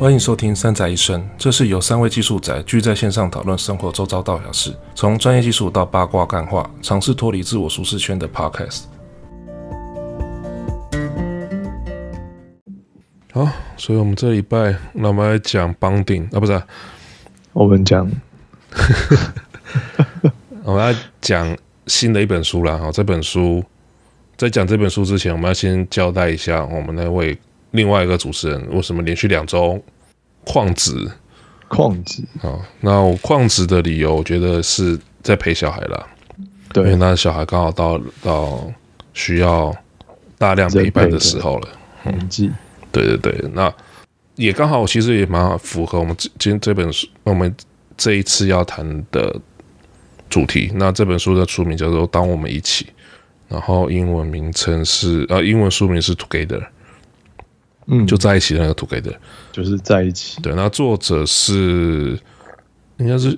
欢迎收听《三宅一生》，这是由三位技术宅聚在线上讨论生活周遭大小事，从专业技术到八卦干话，尝试脱离自我舒适圈的 Podcast。好，所以我们这礼拜，那我们来讲 Bonding 啊，不是、啊，我们讲，我们要讲新的一本书了。好，这本书在讲这本书之前，我们要先交代一下我们那位。另外一个主持人为什么连续两周旷职？旷职啊？那我旷职的理由，我觉得是在陪小孩了。对，因为那小孩刚好到到需要大量陪伴的时候了。年纪、嗯，对对对，那也刚好，其实也蛮符合我们今今这本书，我们这一次要谈的主题。那这本书的书名叫做《当我们一起》，然后英文名称是呃，英文书名是 Together。嗯，就在一起的那个 together，就是在一起。对，那作者是应该是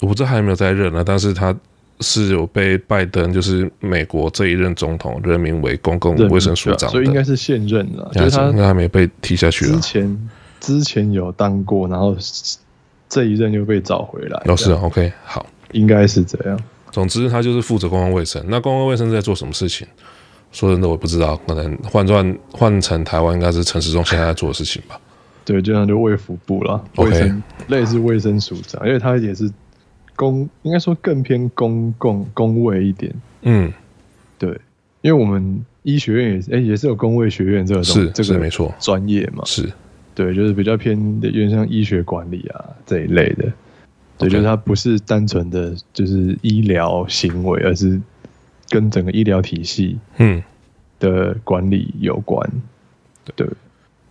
我不知道还有没有在任呢，但是他是有被拜登，就是美国这一任总统任命为公共卫生署长，所以应该是现任了。就是他应该还没被踢下去了。之前之前有当过，然后这一任又被找回来。哦，是 OK，好，应该是这样。总之，他就是负责公共卫生。那公共卫生在做什么事情？说真的，我不知道，可能换转换成台湾，应该是陈时中现在在做的事情吧？对，就像就卫福部了，卫生.类似卫生署长，因为他也是公，应该说更偏公共公卫一点。嗯，对，因为我们医学院也是，哎、欸，也是有公卫学院这个是这个没错，专业嘛，是对，就是比较偏有点像医学管理啊这一类的，对.就是它不是单纯的就是医疗行为，而是。跟整个医疗体系嗯。的管理有关，嗯、对，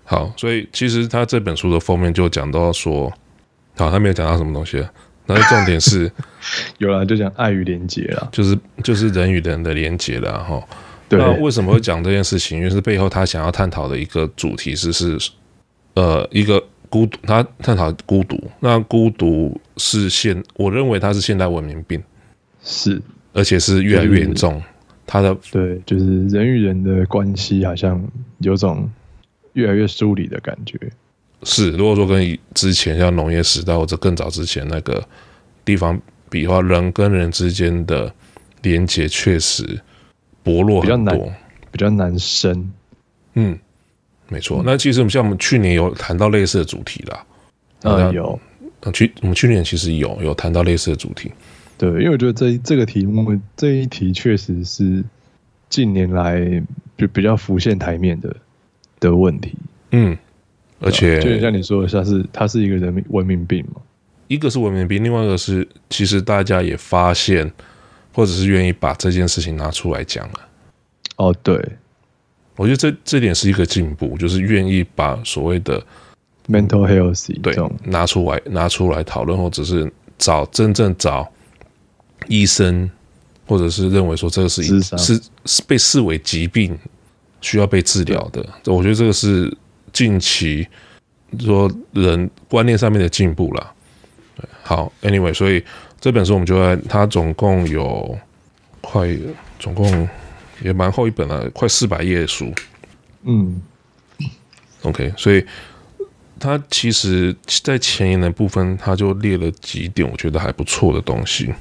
好，所以其实他这本书的封面就讲到说，好，他没有讲到什么东西，但是重点是 有了，就讲爱与连结了，就是就是人与人的连结了哈。对，那为什么会讲这件事情？因为是背后他想要探讨的一个主题是是呃一个孤独，他探讨孤独，那孤独是现，我认为它是现代文明病，是。而且是越来越严重，他的对，就是人与人的关系好像有种越来越疏离的感觉。是，如果说跟之前像农业时代或者更早之前那个地方比的话，人跟人之间的连接确实薄弱很多，比较难，比较难生。嗯，没错。那其实我们像我们去年有谈到类似的主题啦，啊有，去我们去年其实有有谈到类似的主题。对，因为我觉得这这个题目这一题确实是近年来就比较浮现台面的的问题。嗯，而且就像你说的，它是它是一个人民文明病嘛，一个是文明病，另外一个是其实大家也发现，或者是愿意把这件事情拿出来讲了。哦，对，我觉得这这点是一个进步，就是愿意把所谓的 mental health 对拿出来拿出来讨论，或者是找真正找。医生，或者是认为说这个是是是被视为疾病，需要被治疗的。我觉得这个是近期说人观念上面的进步了。好，Anyway，所以这本书我们就在它总共有快总共也蛮厚一本了，快四百页的书。嗯，OK，所以它其实在前言的部分，它就列了几点我觉得还不错的东西。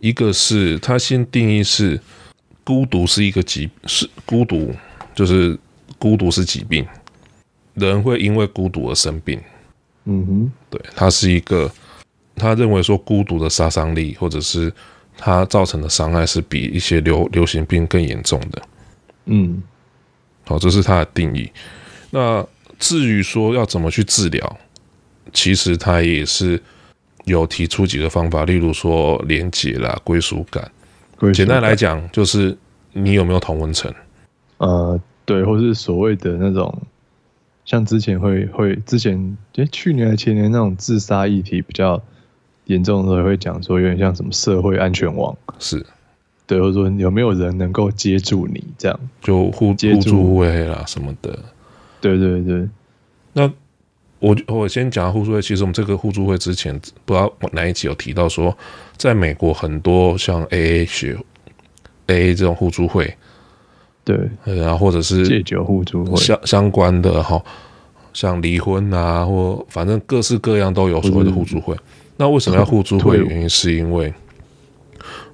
一个是他先定义是孤独是一个疾，是孤独就是孤独是疾病，人会因为孤独而生病。嗯哼，对，他是一个，他认为说孤独的杀伤力或者是他造成的伤害是比一些流流行病更严重的。嗯，好，这是他的定义。那至于说要怎么去治疗，其实他也是。有提出几个方法，例如说连结啦、归属感。感简单来讲，就是你有没有同温层？呃，对，或是所谓的那种，像之前会会之前，哎，去年还前年那种自杀议题比较严重的时候，会讲说有点像什么社会安全网，是对，或者说有没有人能够接住你，这样就互接住互助互惠啦什么的。对对对，那。我我先讲互助会，其实我们这个互助会之前不知道哪一集有提到说，在美国很多像 AA 学 AA 这种互助会，对，然后或者是戒酒互助会相相关的哈，像离婚啊，或反正各式各样都有所谓的互助会。那为什么要互助会？原因是因为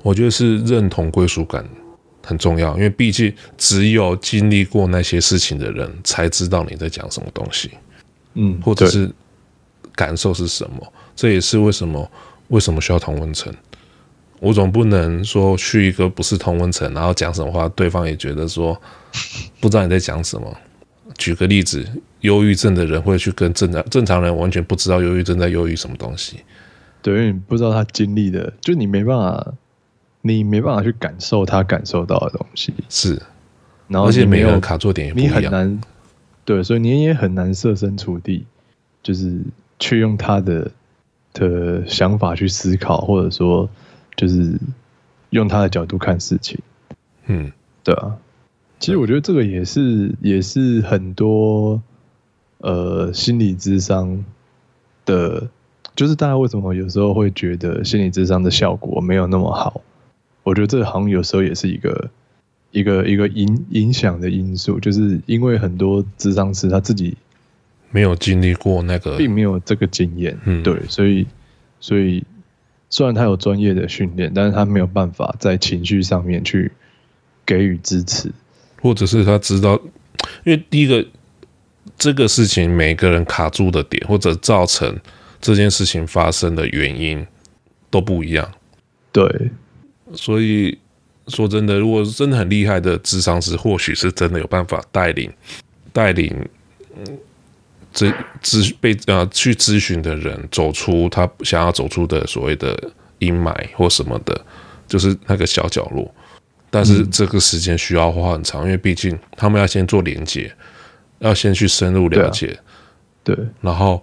我觉得是认同归属感很重要，因为毕竟只有经历过那些事情的人才知道你在讲什么东西，嗯，或者是感受是什么。这也是为什么为什么需要同温层。我总不能说去一个不是同温层，然后讲什么话，对方也觉得说不知道你在讲什么。举个例子，忧郁症的人会去跟正常正常人完全不知道忧郁症在忧郁什么东西。对，因为你不知道他经历的，就你没办法，你没办法去感受他感受到的东西。是，然后而且每个人卡座点也不一样，你很难。对，所以你也很难设身处地，就是去用他的的想法去思考，或者说。就是用他的角度看事情，嗯，对啊。其实我觉得这个也是也是很多呃心理智商的，就是大家为什么有时候会觉得心理智商的效果没有那么好？我觉得这个好像有时候也是一个一个一个影影响的因素，就是因为很多智商师他自己没有经历过那个，并没有这个经验，嗯，对，所以所以。虽然他有专业的训练，但是他没有办法在情绪上面去给予支持，或者是他知道，因为第一个这个事情每个人卡住的点，或者造成这件事情发生的原因都不一样。对，所以说真的，如果是真的很厉害的智商师，或许是真的有办法带领带领，这。咨咨被呃去咨询的人走出他想要走出的所谓的阴霾或什么的，就是那个小角落。但是这个时间需要花很长，因为毕竟他们要先做连接，要先去深入了解，对，对，然后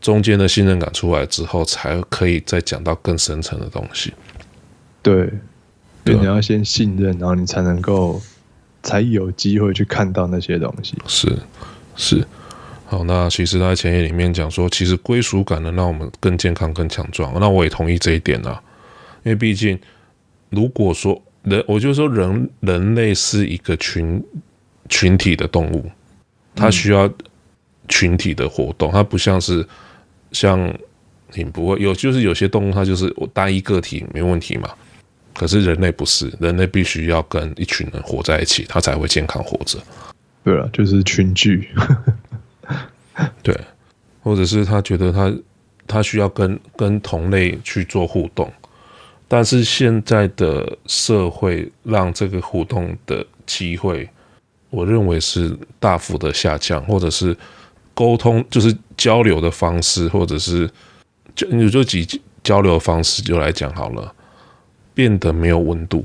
中间的信任感出来之后，才可以再讲到更深层的东西。对，对，你要先信任，然后你才能够才有机会去看到那些东西。是，是。好，那其实他在前言里面讲说，其实归属感能让我们更健康、更强壮。那我也同意这一点啊，因为毕竟，如果说人，我就说人，人类是一个群群体的动物，它需要群体的活动，它不像是像你不会有，就是有些动物它就是我单一个体没问题嘛。可是人类不是，人类必须要跟一群人活在一起，他才会健康活着。对了，就是群聚。对，或者是他觉得他他需要跟跟同类去做互动，但是现在的社会让这个互动的机会，我认为是大幅的下降，或者是沟通就是交流的方式，或者是就你就几交流方式就来讲好了，变得没有温度。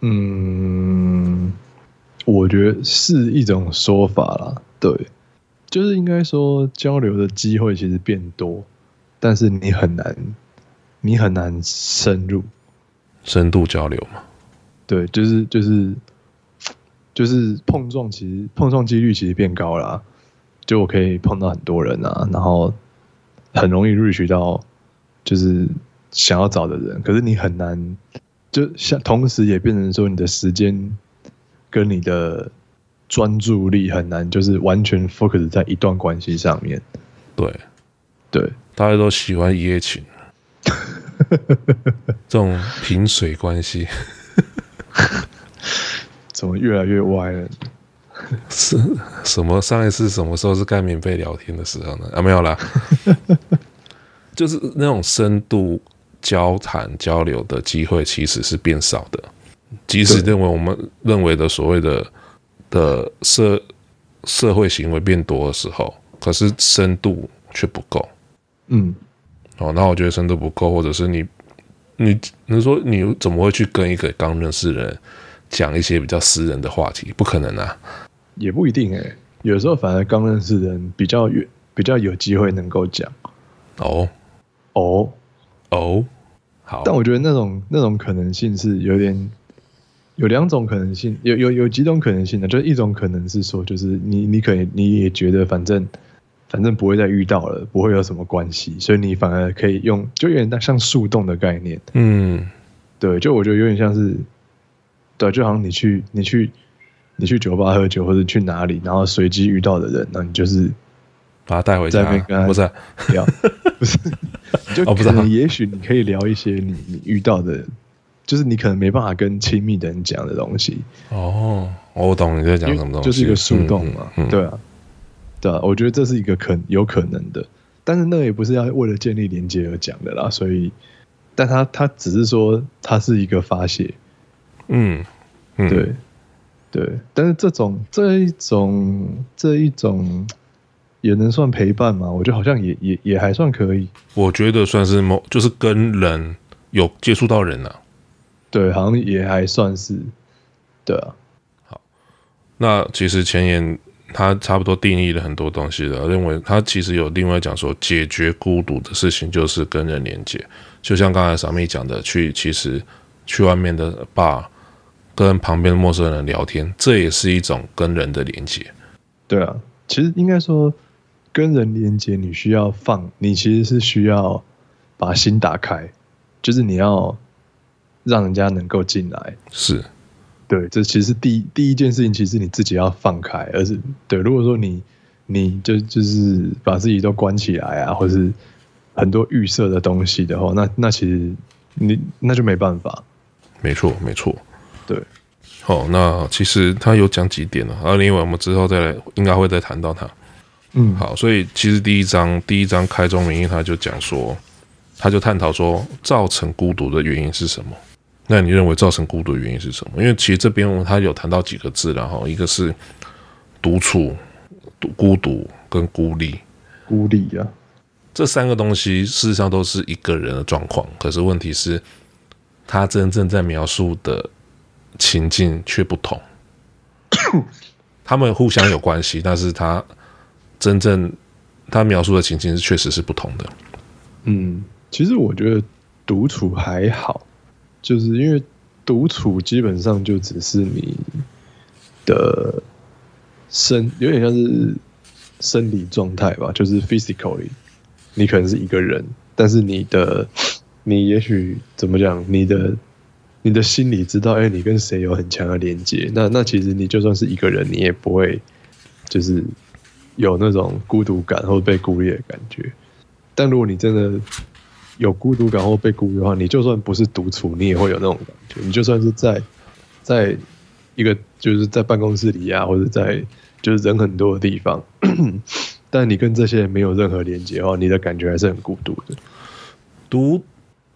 嗯，我觉得是一种说法啦，对。就是应该说，交流的机会其实变多，但是你很难，你很难深入、深度交流嘛？对，就是就是就是碰撞，其实碰撞几率其实变高了啊。就我可以碰到很多人啊，然后很容易 reach 到就是想要找的人，可是你很难，就像同时也变成说你的时间跟你的。专注力很难，就是完全 focus 在一段关系上面。对，对，大家都喜欢一夜情，这种萍水关系，怎么越来越歪了？是什么？上一次什么时候是该免费聊天的时候呢？啊，没有啦，就是那种深度交谈交流的机会其实是变少的，即使认为我们认为的所谓的。的社社会行为变多的时候，可是深度却不够。嗯，哦，那我觉得深度不够，或者是你，你，你说你怎么会去跟一个刚认识的人讲一些比较私人的话题？不可能啊，也不一定诶、欸，有时候反而刚认识的人比较远，比较有机会能够讲。哦，哦，哦，好。但我觉得那种那种可能性是有点。有两种可能性，有有有几种可能性呢？就是一种可能是说，就是你你可以你也觉得反正反正不会再遇到了，不会有什么关系，所以你反而可以用，就有点像树洞的概念。嗯，对，就我觉得有点像是，对，就好像你去你去你去酒吧喝酒或者去哪里，然后随机遇到的人，那你就是把他带回家，不是聊，不是，就可能也许你可以聊一些你你遇到的，就是你可能没办法跟亲密的人讲的东西。哦，我懂你在讲什么东西，就是一个树洞嘛，嗯嗯、对啊，对啊，我觉得这是一个可有可能的，但是那也不是要为了建立连接而讲的啦，所以，但他他只是说他是一个发泄，嗯，嗯。对。对，但是这种这一种这一种也能算陪伴嘛？我觉得好像也也也还算可以。我觉得算是某就是跟人有接触到人啊。对，好像也还算是。对啊。好，那其实前言他差不多定义了很多东西了，认为他其实有另外讲说，解决孤独的事情就是跟人连接，就像刚才 Sammy 讲的，去其实去外面的 bar。跟旁边的陌生人聊天，这也是一种跟人的连接。对啊，其实应该说，跟人连接，你需要放，你其实是需要把心打开，就是你要让人家能够进来。是，对，这其实第一第一件事情，其实你自己要放开，而是对。如果说你你就就是把自己都关起来啊，或是很多预设的东西的话，那那其实你那就没办法。没错，没错。对，好，那其实他有讲几点呢？而另外我们之后再来，应该会再谈到他。嗯，好，所以其实第一章第一章开宗明义，他就讲说，他就探讨说，造成孤独的原因是什么？那你认为造成孤独的原因是什么？因为其实这边他有谈到几个字，然后一个是独处、孤独跟孤立。孤立啊，这三个东西事实上都是一个人的状况，可是问题是，他真正在描述的。情境却不同，他们互相有关系，但是他真正他描述的情境是确实是不同的。嗯，其实我觉得独处还好，就是因为独处基本上就只是你的生有点像是生理状态吧，就是 physically，你可能是一个人，但是你的你也许怎么讲，你的。你的心里知道，哎、你跟谁有很强的连接？那那其实你就算是一个人，你也不会就是有那种孤独感或被孤立的感觉。但如果你真的有孤独感或被孤立的话，你就算不是独处，你也会有那种感觉。你就算是在在一个就是在办公室里啊，或者在就是人很多的地方，但你跟这些人没有任何连接的话，你的感觉还是很孤独的。独。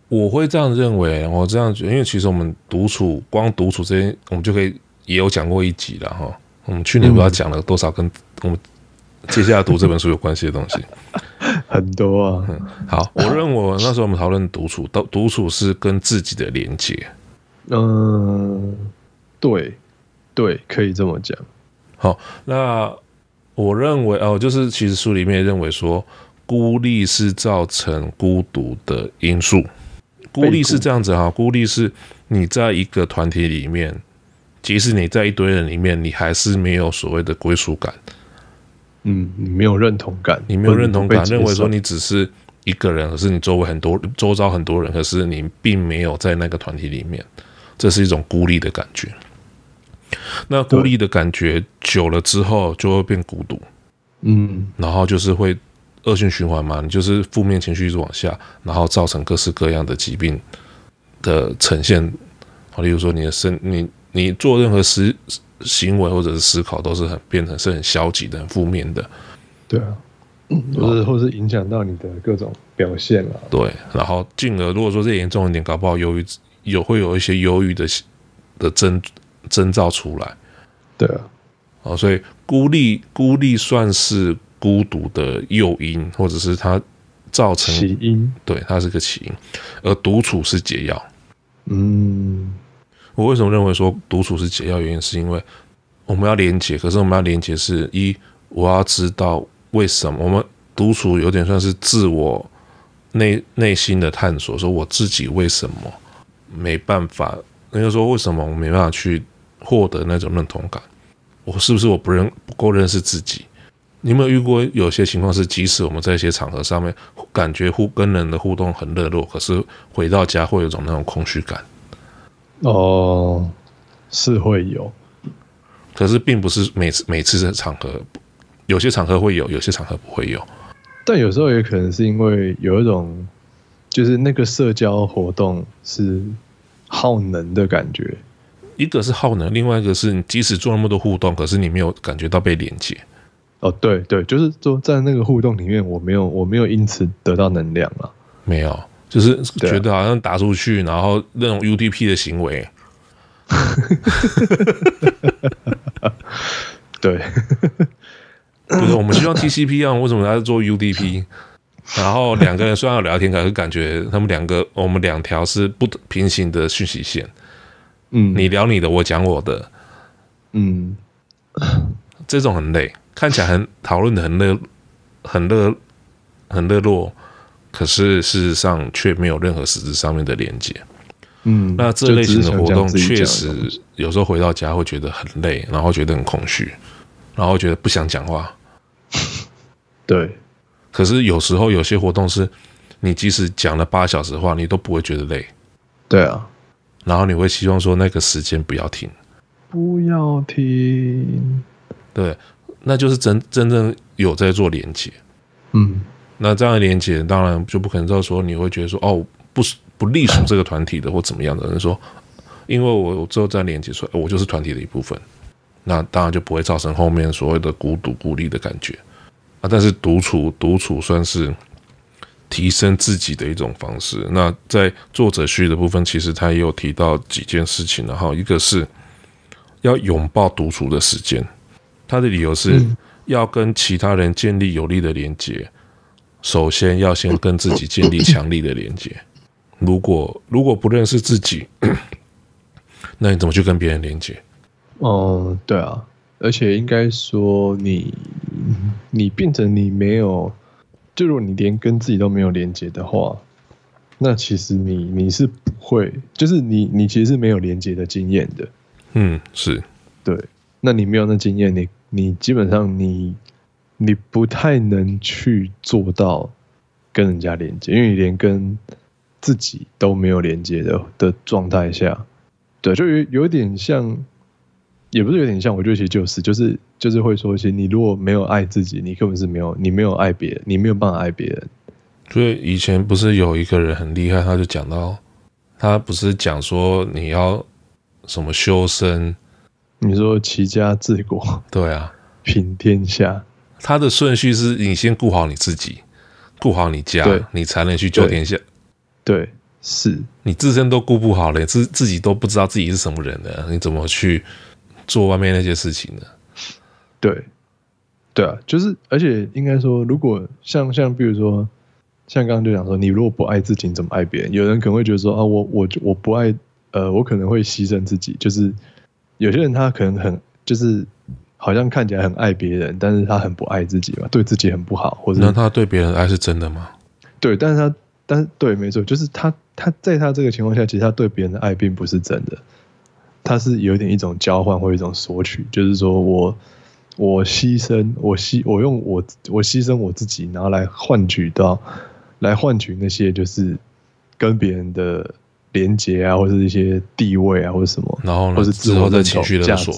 我会这样认为，我这样觉得，因为其实我们独处，光独处这些，我们就可以也有讲过一集了哈。我们去年不知道讲了多少跟我们接下来读这本书有关系的东西，很多啊。好，我认为那时候我们讨论独处，独独处是跟自己的连接。嗯，对，对，可以这么讲。好，那我认为哦，就是其实书里面认为说，孤立是造成孤独的因素。孤立是这样子哈，孤立是你在一个团体里面，即使你在一堆人里面，你还是没有所谓的归属感。嗯，你没有认同感，你没有认同感，认为说你只是一个人，可是你周围很多周遭很多人，可是你并没有在那个团体里面，这是一种孤立的感觉。那孤立的感觉久了之后，就会变孤独。嗯，然后就是会。恶性循环嘛，你就是负面情绪一直往下，然后造成各式各样的疾病的呈现。好，例如说你的身，你你做任何思行为或者是思考，都是很变成是很消极的、很负面的。对啊，或者或是影响到你的各种表现了。对，然后进而如果说再严重一点，搞不好忧郁有会有一些忧郁的的征征兆出来。对啊，哦，所以孤立孤立算是。孤独的诱因，或者是它造成起因，对，它是个起因，而独处是解药。嗯，我为什么认为说独处是解药？原因是因为我们要连接，可是我们要连接是一，我要知道为什么我们独处有点算是自我内内心的探索，说我自己为什么没办法，那就说为什么我没办法去获得那种认同感？我是不是我不认不够认识自己？你有没有遇过有些情况是，即使我们在一些场合上面感觉互跟人的互动很热络，可是回到家会有一种那种空虚感？哦，是会有，可是并不是每次每次的场合有些场合会有，有些场合不会有。但有时候也可能是因为有一种，就是那个社交活动是耗能的感觉。一个是耗能，另外一个是你即使做那么多互动，可是你没有感觉到被连接。哦，对对，就是说在那个互动里面，我没有我没有因此得到能量啊，没有，就是觉得好像打出去，然后那种 UDP 的行为。对。不是我们希望 TCP 啊，为什么要做 UDP？然后两个人虽然有聊天，可是感觉他们两个，我们两条是不平行的讯息线。嗯，你聊你的，我讲我的。嗯，这种很累，看起来很讨论的很热，很热，很热络，可是事实上却没有任何实质上面的连接。嗯，那这类型的活动确实有时候回到家会觉得很累，然后觉得很空虚。然后觉得不想讲话，对。可是有时候有些活动是，你即使讲了八小时话，你都不会觉得累。对啊。然后你会希望说那个时间不要停，不要停。对，那就是真真正有在做连接。嗯。那这样的连接当然就不可能到说你会觉得说哦，不不隶属这个团体的或怎么样的人说，因为我我之后再连接出来，我就是团体的一部分。那当然就不会造成后面所谓的孤独孤立的感觉啊。但是独处独处算是提升自己的一种方式。那在作者序的部分，其实他也有提到几件事情，然后一个是要拥抱独处的时间。他的理由是要跟其他人建立有力的连接，首先要先跟自己建立强力的连接。如果如果不认识自己，那你怎么去跟别人连接？哦，对啊，而且应该说你，你变成你没有，就如果你连跟自己都没有连接的话，那其实你你是不会，就是你你其实是没有连接的经验的。嗯，是，对，那你没有那经验，你你基本上你你不太能去做到跟人家连接，因为你连跟自己都没有连接的的状态下，对，就有有点像。也不是有点像，我觉得其实就是就是就是会说，其实你如果没有爱自己，你根本是没有你没有爱别人，你没有办法爱别人。所以以前不是有一个人很厉害，他就讲到，他不是讲说你要什么修身，你说齐家治国，对啊，平天下，他的顺序是你先顾好你自己，顾好你家，你才能去救天下。对，对是你自身都顾不好了，自自己都不知道自己是什么人了，你怎么去？做外面那些事情呢，对，对啊，就是，而且应该说，如果像像比如说，像刚刚就讲说，你如果不爱自己，你怎么爱别人？有人可能会觉得说啊，我我我不爱，呃，我可能会牺牲自己。就是有些人他可能很就是好像看起来很爱别人，但是他很不爱自己嘛，对自己很不好，或者那他对别人的爱是真的吗？对，但是他但是对，没错，就是他他在他这个情况下，其实他对别人的爱并不是真的。他是有点一种交换或一种索取，就是说我我牺牲我牺我用我我牺牲我自己，然后来换取到来换取那些就是跟别人的连接啊，或者是一些地位啊，或者什么，然后呢，或是自我的情绪勒索。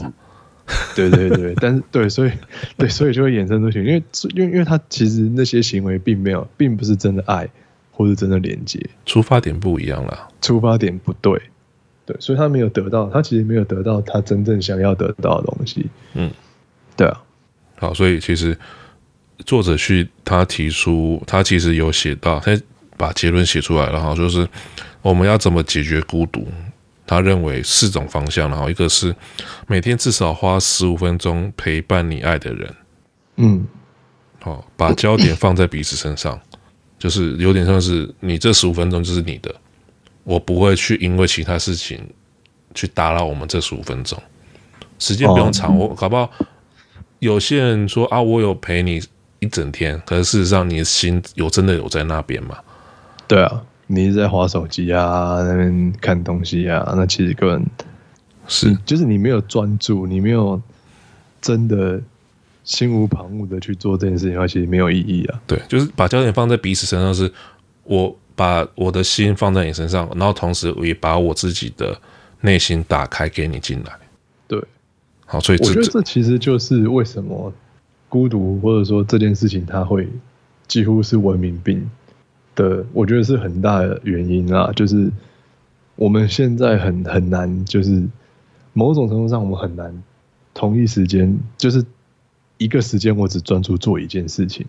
对对对，但是对，所以 对，所以就会衍生出去，因为因为因为他其实那些行为并没有，并不是真的爱，或是真的连接，出发点不一样了，出发点不对。对，所以他没有得到，他其实没有得到他真正想要得到的东西。嗯，对啊。好，所以其实作者去他提出，他其实有写到，他把结论写出来了哈，就是我们要怎么解决孤独？他认为四种方向，然后一个是每天至少花十五分钟陪伴你爱的人。嗯，好，把焦点放在彼此身上，就是有点像是你这十五分钟就是你的。我不会去因为其他事情去打扰我们这十五分钟，时间不用长。我搞不好有些人说啊，我有陪你一整天，可是事实上你的心有真的有在那边吗？对啊，你一直在划手机啊，那边看东西啊，那其实根本是就是你没有专注，你没有真的心无旁骛的去做这件事情的话，其实没有意义啊。对，就是把焦点放在彼此身上，是我。把我的心放在你身上，然后同时我也把我自己的内心打开给你进来。对，好，所以我觉得这其实就是为什么孤独或者说这件事情，它会几乎是文明病的，我觉得是很大的原因啊。就是我们现在很很难，就是某种程度上，我们很难同一时间，就是一个时间我只专注做一件事情，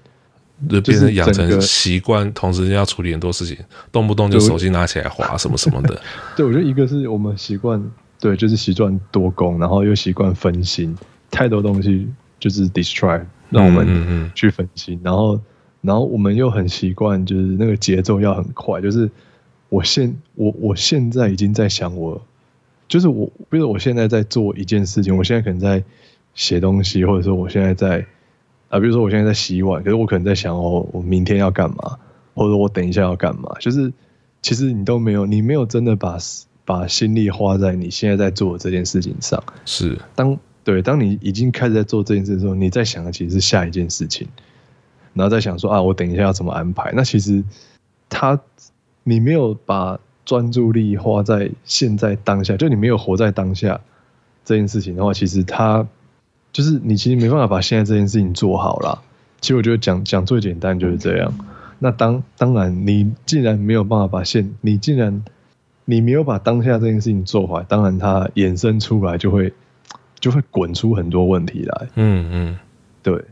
就变成养成习惯，同时要处理很多事情，动不动就手机拿起来滑什么什么的。对，我觉得一个是我们习惯，对，就是习惯多工，然后又习惯分心，太多东西。就是 distract 让我们去分心，嗯嗯嗯，然后，然后我们又很习惯，就是那个节奏要很快。就是我现我我现在已经在想我，就是我，比如我现在在做一件事情，我现在可能在写东西，或者说我现在在啊，比如说我现在在洗碗，可是我可能在想哦，我明天要干嘛，或者我等一下要干嘛。就是其实你都没有，你没有真的把把心力花在你现在在做的这件事情上。是当。对，当你已经开始在做这件事的时候，你在想的其实是下一件事情，然后再想说啊，我等一下要怎么安排？那其实他，你没有把专注力花在现在当下，就你没有活在当下这件事情的话，其实他就是你其实没办法把现在这件事情做好了。其实我觉得讲讲最简单就是这样。那当当然，你既然没有办法把现，你既然你没有把当下这件事情做好，当然它衍生出来就会。就会滚出很多问题来，嗯嗯，对，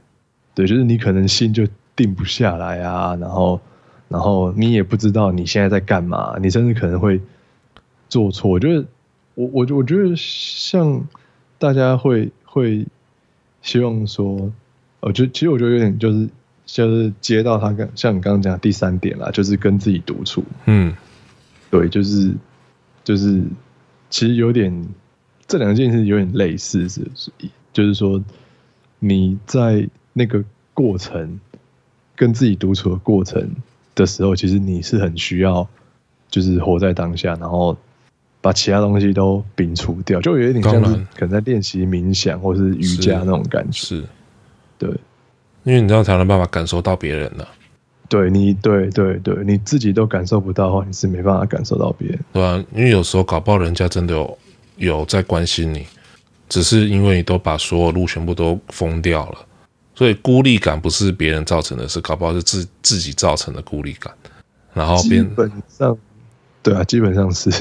对，就是你可能心就定不下来啊，然后，然后你也不知道你现在在干嘛，你甚至可能会做错。我觉得，我我我觉得像大家会会希望说，我觉得其实我觉得有点就是就是接到他刚像你刚刚讲的第三点啦，就是跟自己独处，嗯，对，就是就是其实有点。这两件事有点类似，是是？就是说，你在那个过程跟自己独处的过程的时候，其实你是很需要，就是活在当下，然后把其他东西都摒除掉，就有点像是可能在练习冥想或是瑜伽那种感觉。是，对，因为你这样才能办法感受到别人啊。对你，对对对，你自己都感受不到的话，你是没办法感受到别人。对啊，因为有时候搞不好人家真的有。有在关心你，只是因为你都把所有路全部都封掉了，所以孤立感不是别人造成的，是搞不好是自自己造成的孤立感。然后基本上，对啊，基本上是，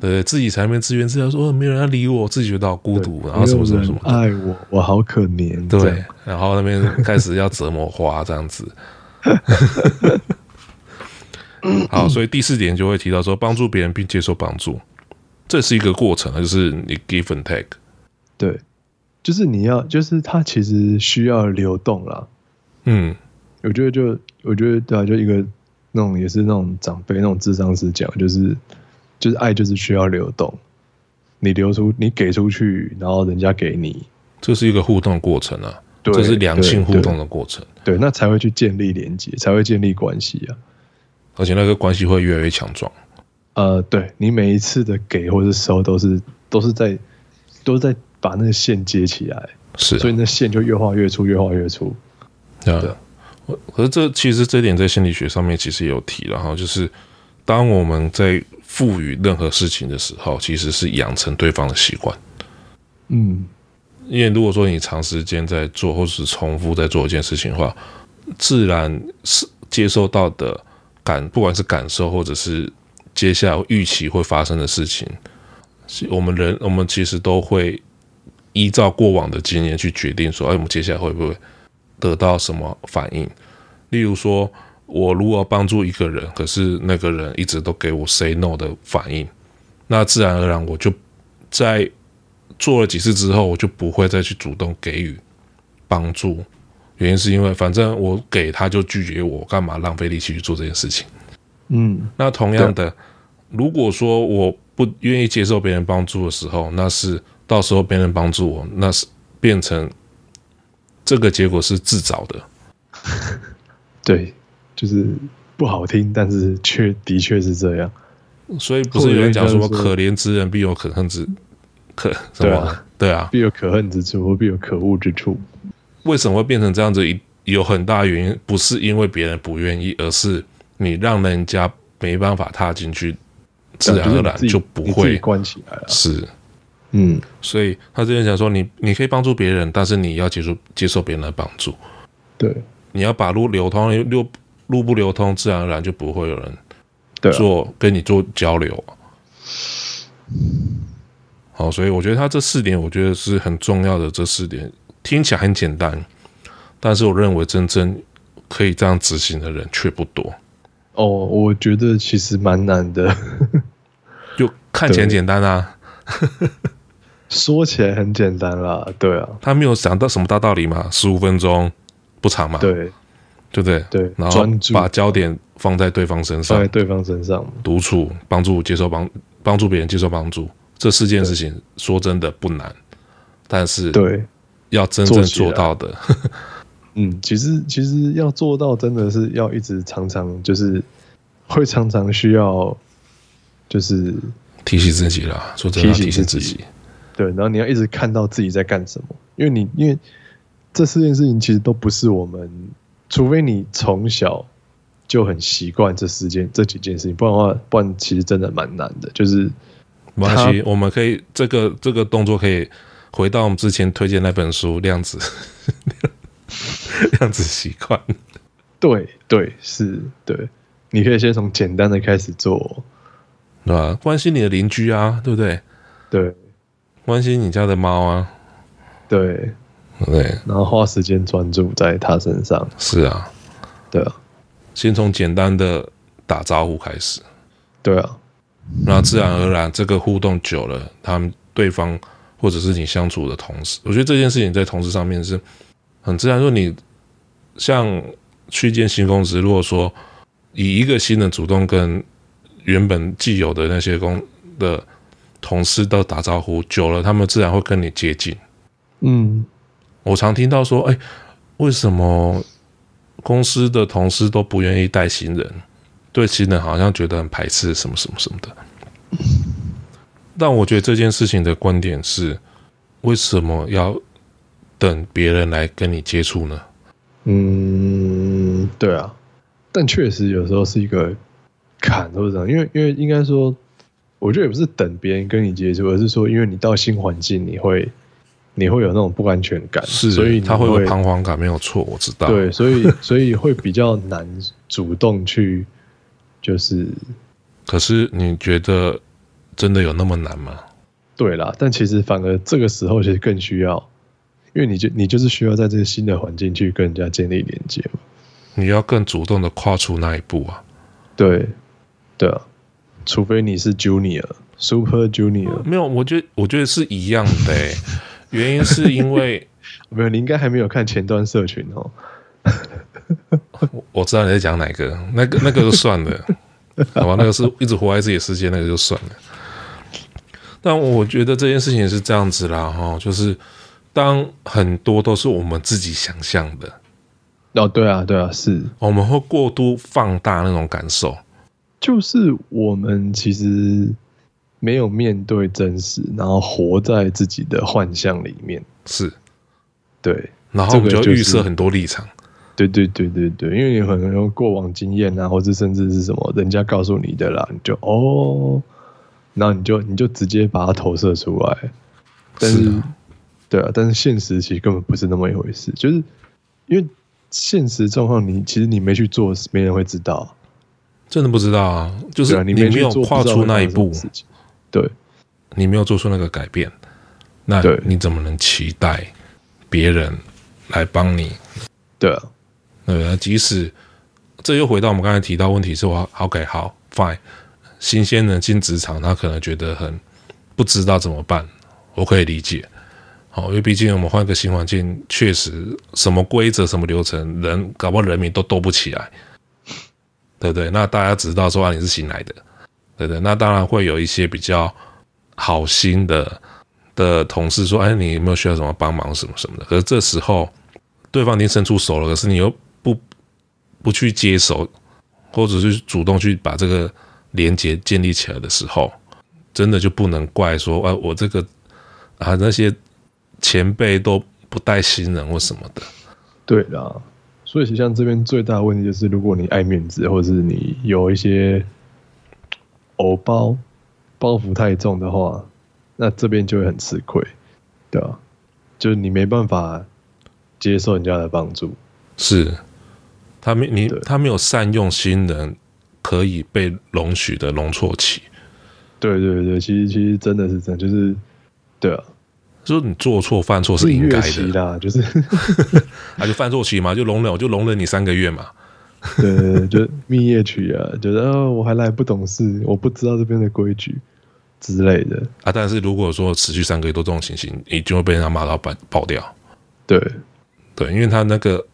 对自己才没自怨自艾，说没有人要理我，自己觉得好孤独，然后什么什么什么爱我，我好可怜，对，然后那边开始要折磨花这样子。好，所以第四点就会提到说，帮助别人并接受帮助。这是一个过程，就是你 give and take，对，就是你要，就是它其实需要流动啦。嗯，我觉得就，我觉得对啊，就一个那种也是那种长辈那种智商师讲，就是就是爱就是需要流动，你流出，你给出去，然后人家给你，这是一个互动过程啊，对，这是良性互动的过程，对，那才会去建立连接，才会建立关系啊，而且那个关系会越来越强壮。呃，对，你每一次的给或者收都是都是在都是在把那个线接起来，是，所以那线就越画越粗，越画越粗。对，可是这其实这点在心理学上面其实也有提了哈，就是当我们在赋予任何事情的时候，其实是养成对方的习惯。嗯，因为如果说你长时间在做，或是重复在做一件事情的话，自然是接受到的感，不管是感受或者是。接下来预期会发生的事情，我们人我们其实都会依照过往的经验去决定说，哎，我们接下来会不会得到什么反应？例如说，我如果帮助一个人，可是那个人一直都给我 say no 的反应，那自然而然我就在做了几次之后，我就不会再去主动给予帮助。原因是因为反正我给他就拒绝我，干嘛浪费力气去做这件事情？嗯，那同样的，如果说我不愿意接受别人帮助的时候，那是到时候别人帮助我，那是变成这个结果是自找的。对，就是不好听，但是却的确是这样。所以不是有人讲说“可怜之人必有可恨之可什么”？对啊，必有可恨之处，或必有可恶之处。为什么会变成这样子？有很大原因，不是因为别人不愿意，而是。你让人家没办法踏进去，自然而然就不会关起来了。是，嗯，所以他之前讲说，你你可以帮助别人，但是你要接受接受别人的帮助。对，你要把路流通，路路不流通，自然而然就不会有人做、啊、跟你做交流。好，所以我觉得他这四点，我觉得是很重要的。这四点听起来很简单，但是我认为真正可以这样执行的人却不多。哦，我觉得其实蛮难的，就看起来简单啊，说起来很简单啦。对啊，他没有想到什么大道理嘛，十五分钟不长嘛，对，对不对？对，然后把焦点放在对方身上，放在对方身上，独处，帮助接受帮帮助别人接受帮助。这四件事情说真的不难，但是对。要真正做到的，嗯，其实其实要做到真的是要一直常常就是会常常需要就是提醒自己啦，说真的提醒自己，对，然后你要一直看到自己在干什么，因为你因为这四件事情其实都不是我们，除非你从小就很习惯这四件这几件事情，不然的话，不然其实真的蛮难的，就是。没关系，我们可以这个这个动作可以回到我们之前推荐那本书《量子 量子习惯》。对对是，对，你可以先从简单的开始做，对吧？关心你的邻居啊，对不对？对，关心你家的猫啊，对对，然后花时间专注在它身上。是啊，对啊，先从简单的打招呼开始。对啊。那自然而然，这个互动久了，他们对方或者是你相处的同事，我觉得这件事情在同事上面是很自然。说你像去一间新公司，如果说以一个新的主动跟原本既有的那些工的同事都打招呼，久了，他们自然会跟你接近。嗯，我常听到说，哎，为什么公司的同事都不愿意带新人？对新人好像觉得很排斥，什么什么什么的。但我觉得这件事情的观点是：为什么要等别人来跟你接触呢？嗯，对啊。但确实有时候是一个坎，或者这样，因为因为应该说，我觉得也不是等别人跟你接触，而是说，因为你到新环境，你会你会有那种不安全感，是，所以他会有彷徨感，没有错，我知道。对，所以 所以会比较难主动去。就是，可是你觉得真的有那么难吗？对啦，但其实反而这个时候其实更需要，因为你就你就是需要在这个新的环境去跟人家建立连接嘛。你要更主动的跨出那一步啊。对，对啊，除非你是 Junior、Super Junior，没有，我觉得我觉得是一样的、欸。原因是因为 没有，你应该还没有看前端社群哦。我知道你在讲哪个，那个那个就算了，好吧？那个是一直活在自己的世界，那个就算了。但我觉得这件事情是这样子啦，哈，就是当很多都是我们自己想象的，哦，对啊，对啊，是我们会过度放大那种感受，就是我们其实没有面对真实，然后活在自己的幻象里面，是，对，然后我们就预设很多立场。对对对对对，因为你很多过往经验啊，或者甚至是什么人家告诉你的啦，你就哦，然后你就你就直接把它投射出来。但是，是啊。对啊，但是现实其实根本不是那么一回事，就是因为现实状况，你其实你没去做，没人会知道，真的不知道啊，就是你没有跨出那一步，对，你没有做出那个改变，那你怎么能期待别人来帮你？对啊。对啊，即使这又回到我们刚才提到问题是，我 OK 好 fine，新鲜人进职场，他可能觉得很不知道怎么办，我可以理解。好，因为毕竟我们换个新环境，确实什么规则、什么流程，人搞不好人民都斗不起来，对不对？那大家只知道说啊，你是新来的，对不对？那当然会有一些比较好心的的同事说，哎，你有没有需要什么帮忙什么什么的？可是这时候对方已经伸出手了，可是你又不不去接手，或者是主动去把这个连接建立起来的时候，真的就不能怪说啊，我这个啊那些前辈都不带新人或什么的。对啦，所以像这边最大的问题就是，如果你爱面子，或者是你有一些偶包包袱太重的话，那这边就会很吃亏，对吧？就是你没办法接受人家的帮助，是他没你他没有善用新人可以被容许的容错期。对对对，其实其实真的是这样，就是对啊，就是你做错犯错是应该的啦，就是 啊，就犯错期嘛，就容忍我就容忍你三个月嘛。对就蜜月期啊，觉得哦，我还来不懂事，我不知道这边的规矩之类的啊。但是如果说持续三个月都这种情形，你就会被人家骂到爆爆掉。对对，因为他那个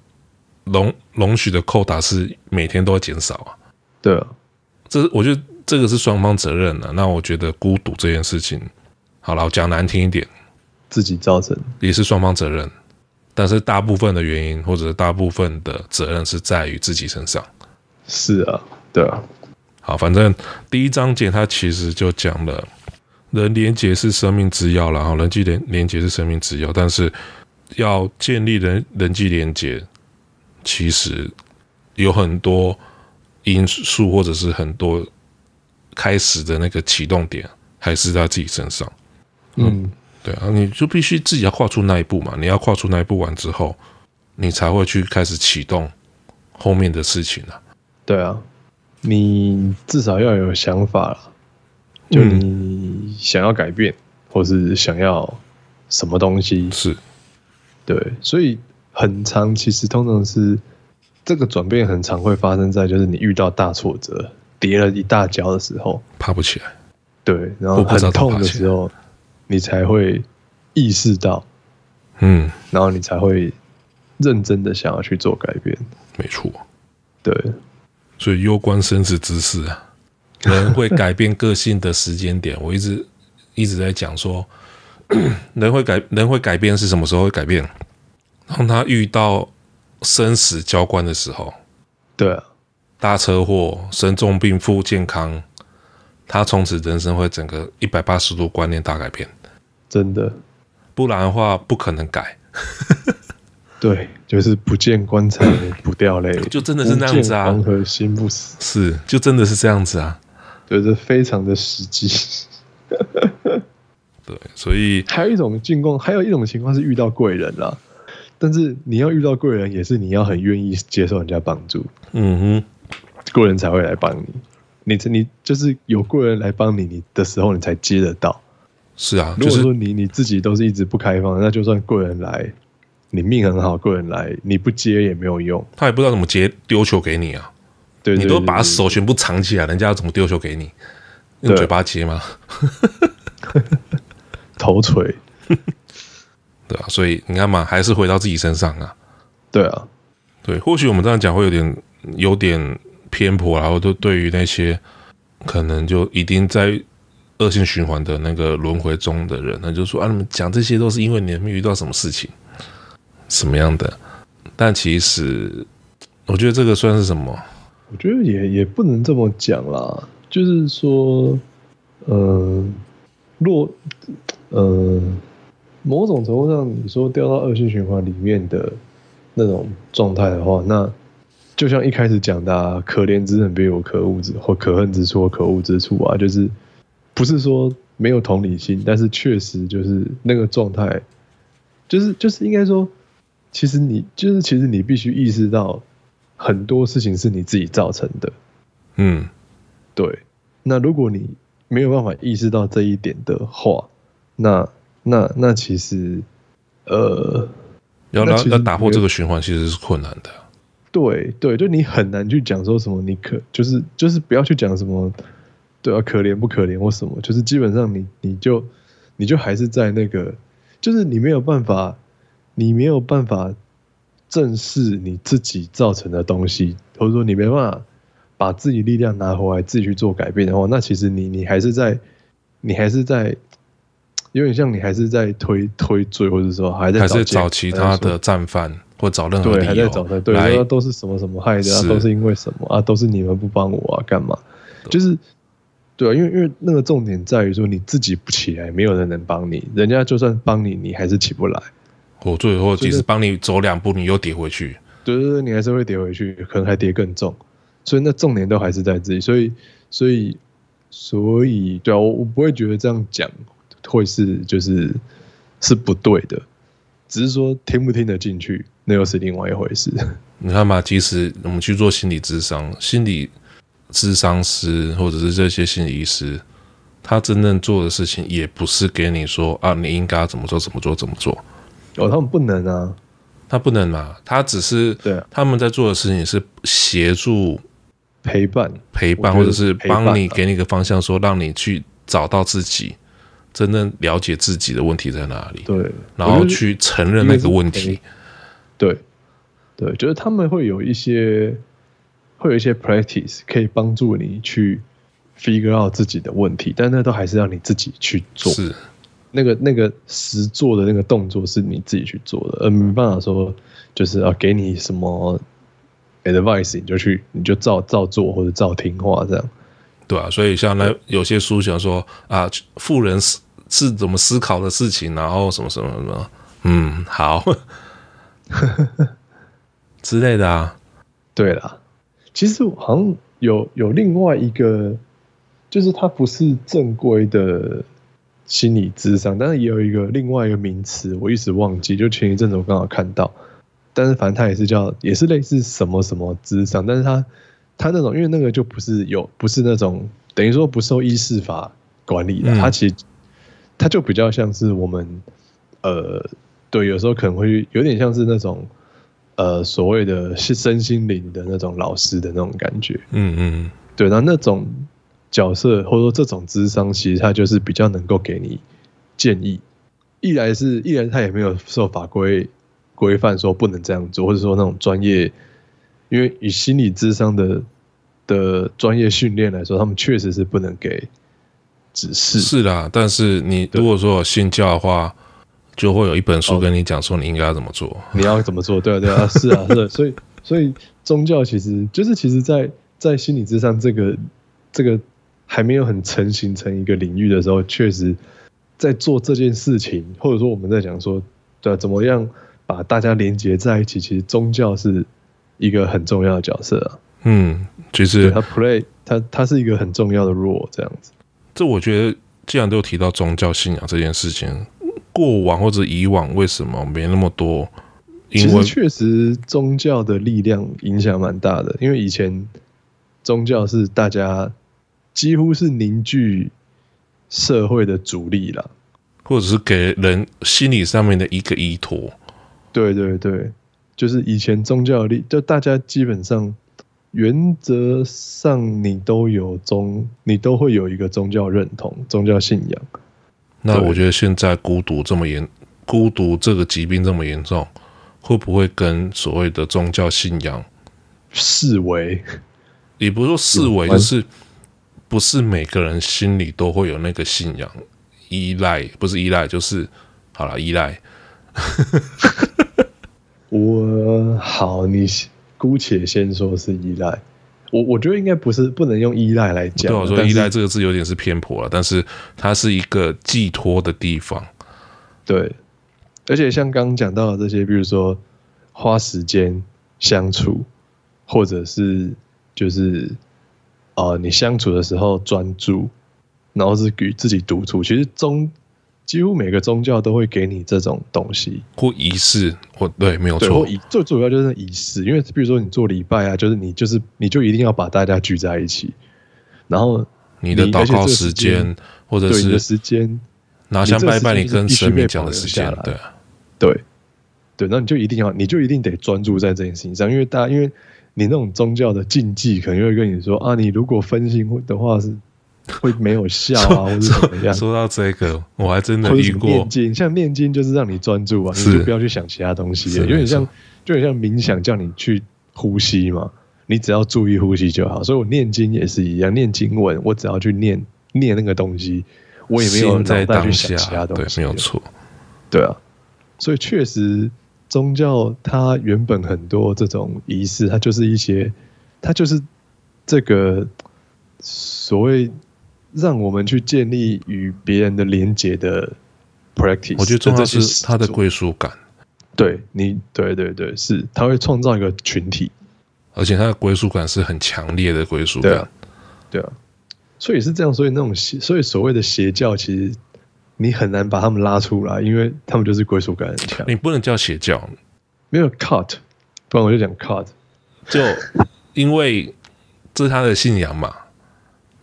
容容许的扣打是每天都会减少啊。对啊，这我觉得这个是双方责任的。那我觉得孤独这件事情，好了，我讲难听一点，自己造成也是双方责任。但是大部分的原因，或者大部分的责任是在于自己身上。是啊，对啊。好，反正第一章节它其实就讲了，人连结是生命之钥，然后人际连连结是生命之钥。但是要建立人人际连结，其实有很多因素，或者是很多开始的那个启动点，还是在自己身上。嗯。嗯对啊，你就必须自己要跨出那一步嘛。你要跨出那一步完之后，你才会去开始启动后面的事情啊。对啊，你至少要有想法了，就你想要改变，或是想要什么东西。是，对，所以很长，其实通常是这个转变很常会发生在就是你遇到大挫折、跌了一大跤的时候，爬不起来。对，然后很痛的时候。你才会意识到，嗯，然后你才会认真的想要去做改变。没错，对，所以攸关生死之事啊，人会改变个性的时间点，我一直一直在讲说，人会改，人会改变是什么时候会改变？当他遇到生死交关的时候，对啊，大车祸、生重病、负健康，他从此人生会整个一百八十度观念大改变。真的，不然的话不可能改。对，就是不见棺材不掉泪，就真的是那样子啊。黄河心不死，是，就真的是这样子啊。对，这非常的实际。对，所以还有一种进攻，还有一种情况是遇到贵人啦。但是你要遇到贵人，也是你要很愿意接受人家帮助。嗯哼，贵人才会来帮你。你你就是有贵人来帮你，你的时候你才接得到。是啊，如果说你你自己都是一直不开放，那就算贵人来，你命很好，贵人来你不接也没有用，他也不知道怎么接，丢球给你啊。对，你都把手全部藏起来，人家要怎么丢球给你？用嘴巴接吗？头锤，对啊，所以你看嘛，还是回到自己身上啊。对啊，对，或许我们这样讲会有点有点偏颇，然后就对于那些可能就一定在。恶性循环的那个轮回中的人，那就说啊，你们讲这些都是因为你们遇到什么事情，什么样的？但其实，我觉得这个算是什么？我觉得也也不能这么讲啦。就是说，呃，若，嗯、呃，某种程度上，你说掉到恶性循环里面的那种状态的话，那就像一开始讲的、啊，可怜之人必有可恶之或可恨之处或可恶之处啊，就是。不是说没有同理心，但是确实就是那个状态，就是就是应该说，其实你就是其实你必须意识到很多事情是你自己造成的，嗯，对。那如果你没有办法意识到这一点的话，那那那其实呃，要要要打破这个循环其实是困难的。对对，就你很难去讲说什么，你可就是就是不要去讲什么。对啊，可怜不可怜或什么，就是基本上你你就你就还是在那个，就是你没有办法，你没有办法正视你自己造成的东西，或者说你没办法把自己力量拿回来自己去做改变的话，那其实你你还是在，你还是在，有点像你还是在推推罪，或者说还在找还是找其他的战犯，或找任何对还在找他，对，说都是什么什么害的啊，都是因为什么啊，都是你们不帮我啊，干嘛？就是。对啊，因为因为那个重点在于说你自己不起来，没有人能帮你。人家就算帮你，你还是起不来。我最后即使帮你走两步，你又跌回去。对对对，你还是会跌回去，可能还跌更重。所以那重点都还是在自己。所以所以所以，对啊，我我不会觉得这样讲会是就是是不对的，只是说听不听得进去，那又是另外一回事。你看嘛，即使我们去做心理智商，心理咨商师或者是这些心理医师，他真正做的事情也不是给你说啊，你应该怎么做怎么做怎么做。哦，他们不能啊，他不能嘛，他只是对他们在做的事情是协助。陪伴，陪伴，或者是帮你给你一个方向，说让你去找到自己，真正了解自己的问题在哪里。对，然后去承认那个问题。对，对，就是他们会有一些，会有一些 practice 可以帮助你去 figure out 自己的问题，但那都还是让你自己去做。是，那个那个实做的那个动作是你自己去做的，而没办法说就是啊给你什么。advice 你就去，你就照照做或者照听话这样，对啊，所以像那有些书想说啊，富人是是怎么思考的事情，然后什么什么什么，嗯，好 之类的啊。对啦，其实好像有有另外一个，就是它不是正规的心理咨商，但是也有一个另外一个名词，我一直忘记，就前一阵子我刚好看到。但是反正它也是叫，也是类似什么什么智商，但是它它那种，因为那个就不是有，不是那种等于说不受医事法管理的，它其实它就比较像是我们呃，对，有时候可能会有点像是那种呃所谓的身心灵的那种老师的那种感觉，嗯嗯，对，那那种角色或者说这种智商，其实他就是比较能够给你建议，一来是，一来他也没有受法规。规范说不能这样做，或者说那种专业，因为以心理智商的的专业训练来说，他们确实是不能给指示。是啦，但是你如果说有信教的话，就会有一本书跟你讲说你应该要怎么做，你要怎么做？对啊，对啊，是啊，是啊。所以，所以宗教其实就是，其实在，在在心理之上这个这个还没有很成型成一个领域的时候，确实在做这件事情，或者说我们在讲说，对啊，怎么样？把大家连接在一起，其实宗教是一个很重要的角色啊。嗯，其实他 play 他他是一个很重要的 role，这样子。这我觉得，既然都提到宗教信仰这件事情，过往或者以往为什么没那么多？因为其实确实宗教的力量影响蛮大的，因为以前宗教是大家几乎是凝聚社会的主力了，或者是给人心理上面的一个依托。对对对，就是以前宗教力，就大家基本上原则上你都有宗，你都会有一个宗教认同、宗教信仰。那我觉得现在孤独这么严，孤独这个疾病这么严重，会不会跟所谓的宗教信仰视为？也不是说视为，就是不是每个人心里都会有那个信仰依赖，不是依赖，就是好了依赖。我好，你姑且先说是依赖。我我觉得应该不是，不能用依赖来讲。对我说依赖这个字有点是偏颇了，但是它是一个寄托的地方。对，而且像刚刚讲到的这些，比如说花时间相处，或者是就是呃，你相处的时候专注，然后是与自己独处，其实中。几乎每个宗教都会给你这种东西或仪式，或对，没有错。最主要就是仪式，因为比如说你做礼拜啊，就是你就是你就一定要把大家聚在一起，然后你的祷告时间，或者是你的时间拿香拜拜，你跟神明讲的时间，对对对，那你就一定要，你就一定得专注在这件事情上，因为大家因为你那种宗教的禁忌，可能会跟你说啊，你如果分心的话是。会没有效啊，或者怎么样？说到这个，我还真的遇过。念经，像念经就是让你专注啊，你就不要去想其他东西，有点像，就很像冥想，叫你去呼吸嘛。你只要注意呼吸就好。所以我念经也是一样，念经文，我只要去念念那个东西，我也没有脑袋去想其他东西，没有错。对啊，所以确实宗教它原本很多这种仪式，它就是一些，它就是这个所谓。让我们去建立与别人的连接的 practice，我觉得重要是他的归属感。对你，对对对，是他会创造一个群体，而且他的归属感是很强烈的归属感。对啊，对啊，所以是这样，所以那种邪，所以所谓的邪教，其实你很难把他们拉出来，因为他们就是归属感很强。你不能叫邪教，没有 cut，不然我就讲 cut，就因为这是他的信仰嘛。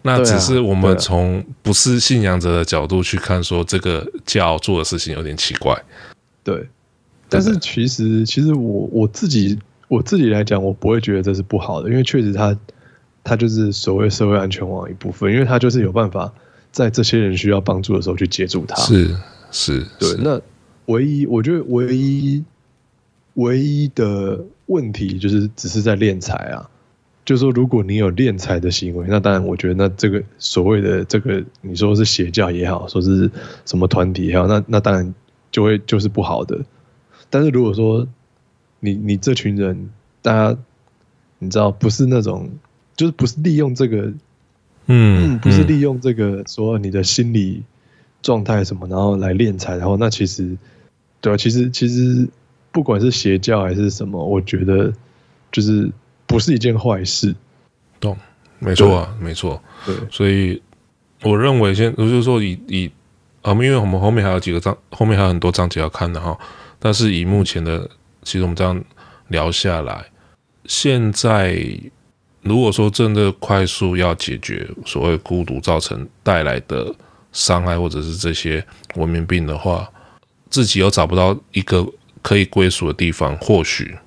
那只是我们从不是信仰者的角度去看，说这个教做的事情有点奇怪。对，但是其实其实我我自己我自己来讲，我不会觉得这是不好的，因为确实他他就是所谓社会安全网一部分，因为他就是有办法在这些人需要帮助的时候去接住他。是是，对。那唯一我觉得唯一唯一的问题就是只是在敛财啊。就是说，如果你有敛财的行为，那当然，我觉得那这个所谓的这个，你说是邪教也好，说是什么团体也好，那那当然就会就是不好的。但是如果说你你这群人，大家你知道不是那种，就是不是利用这个，嗯，嗯，不是利用这个说你的心理状态什么，然后来敛财，然后那其实对啊，其实其实不管是邪教还是什么，我觉得就是。不是一件坏事，懂？没错啊，没错。对，所以我认为先，就是说以以啊，因为我们后面还有几个章，后面还有很多章节要看的哈。但是以目前的，其实我们这样聊下来，现在如果说真的快速要解决所谓孤独造成带来的伤害，或者是这些文明病的话，自己又找不到一个可以归属的地方，或许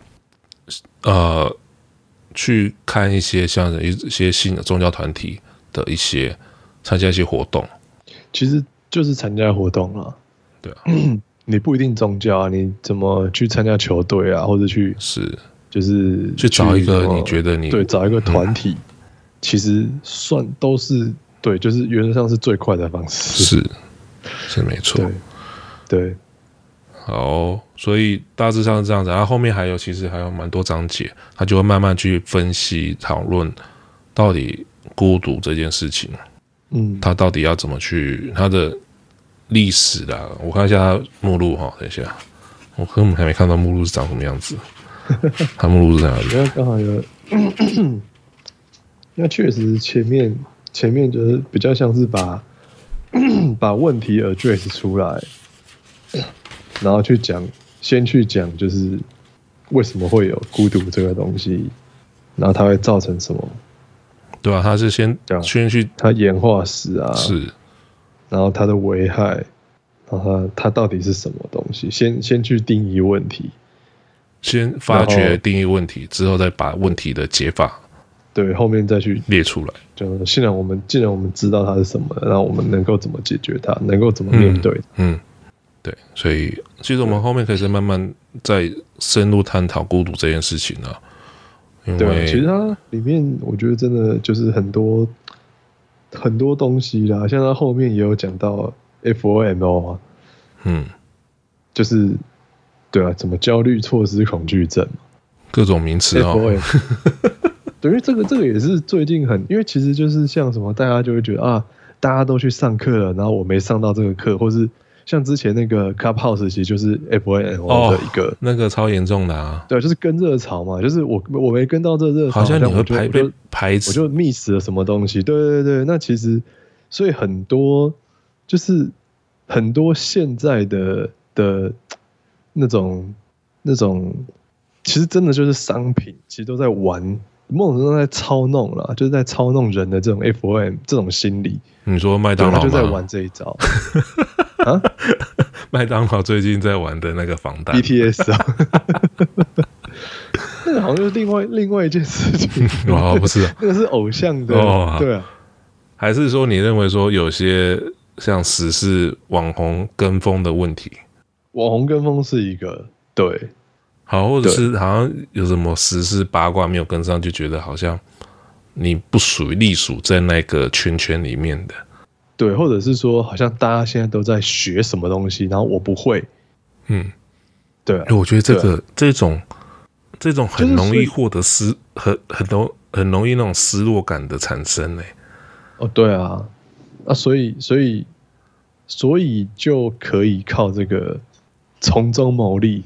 呃。去看一些像一些新的宗教团体的一些参加一些活动，其实就是参加活动了。对啊，你不一定宗教啊，你怎么去参加球队啊，或者去是就是去找一个你觉得你对找一个团体，嗯、其实算都是对，就是原则上是最快的方式。是是没错，对。对好，所以大致上是这样子，然后后面还有其实还有蛮多章节，他就会慢慢去分析讨论到底孤独这件事情，嗯，他到底要怎么去他的历史啦。我看一下他目录哈，等一下，我根本还没看到目录是长什么样子，他目录是这样子，因为刚好有，那确实前面前面就是比较像是把 把问题 address 出来。然后去讲，先去讲，就是为什么会有孤独这个东西，然后它会造成什么？对啊，它是先先去它演化史啊，是，然后它的危害，然后它它到底是什么东西？先先去定义问题，先发掘定义问题，之后再把问题的解法，对，后面再去列出来。就既然我们既然我们知道它是什么，然后我们能够怎么解决它，能够怎么面对？嗯。嗯对，所以其实我们后面可以再慢慢再深入探讨孤独这件事情啊。因为对，其实它里面我觉得真的就是很多很多东西啦，像它后面也有讲到 FOMO 啊，嗯，就是对啊，怎么焦虑错失恐惧症，各种名词啊。对，因为这个这个也是最近很，因为其实就是像什么，大家就会觉得啊，大家都去上课了，然后我没上到这个课，或是。像之前那个 Clubhouse 其实就是 FOMO 的一个、哦，那个超严重的啊。对，就是跟热潮嘛，就是我我没跟到这热潮，好像你会排被排斥，我就 miss 了什么东西。对对对，那其实所以很多就是很多现在的的那种那种，其实真的就是商品，其实都在玩。某种程度在操弄了，就是在操弄人的这种 FOM 这种心理。你说麦当劳就在玩这一招 啊？麦当劳最近在玩的那个防弹 BTS 啊，那个好像就是另外另外一件事情 哦，不是，那个是偶像的哦，对啊，还是说你认为说有些像时事网红跟风的问题？网红跟风是一个对。好，或者是好像有什么时事八卦没有跟上，就觉得好像你不属于隶属在那个圈圈里面的。对，或者是说，好像大家现在都在学什么东西，然后我不会。嗯，对啊，我觉得这个这种这种很容易获得失，很很多很容易那种失落感的产生呢。哦，对啊，啊，所以所以所以就可以靠这个从中牟利。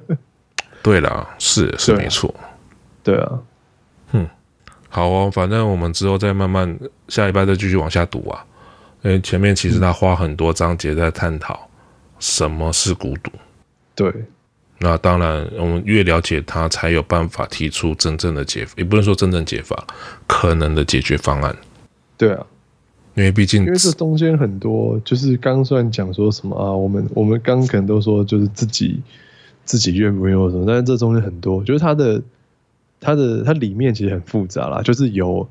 对了，是是没错，对啊，嗯，好哦，反正我们之后再慢慢下礼拜再继续往下读啊，因为前面其实他花很多章节在探讨什么是孤独。对，那当然，我们越了解他，才有办法提出真正的解，也不能说真正解法，可能的解决方案。对啊，因为毕竟，因为这中间很多，就是刚虽然讲说什么啊，我们我们刚可能都说就是自己自己愿不愿意什么，但是这中间很多，就是他的他的他里面其实很复杂啦，就是有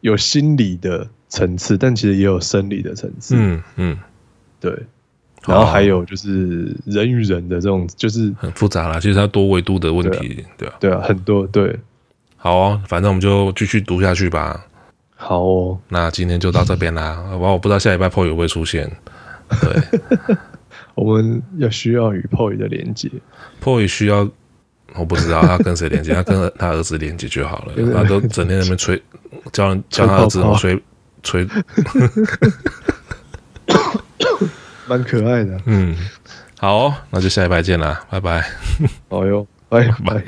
有心理的。层次，但其实也有生理的层次。嗯嗯，对。然后还有就是人与人的这种，就是很复杂啦，其实它多维度的问题，对啊，对啊，很多对。好哦，反正我们就继续读下去吧。好哦，那今天就到这边啦。我我不知道下礼拜 PO 会不会出现。对，我们要需要与 PO 的连接。PO 需要，我不知道他跟谁连接，他跟他儿子连接就好了。他都整天在那边吹，教人教他儿子吹。吹，蛮可爱的。嗯，好哦，那就下一拜见啦，拜拜。好哟，拜拜。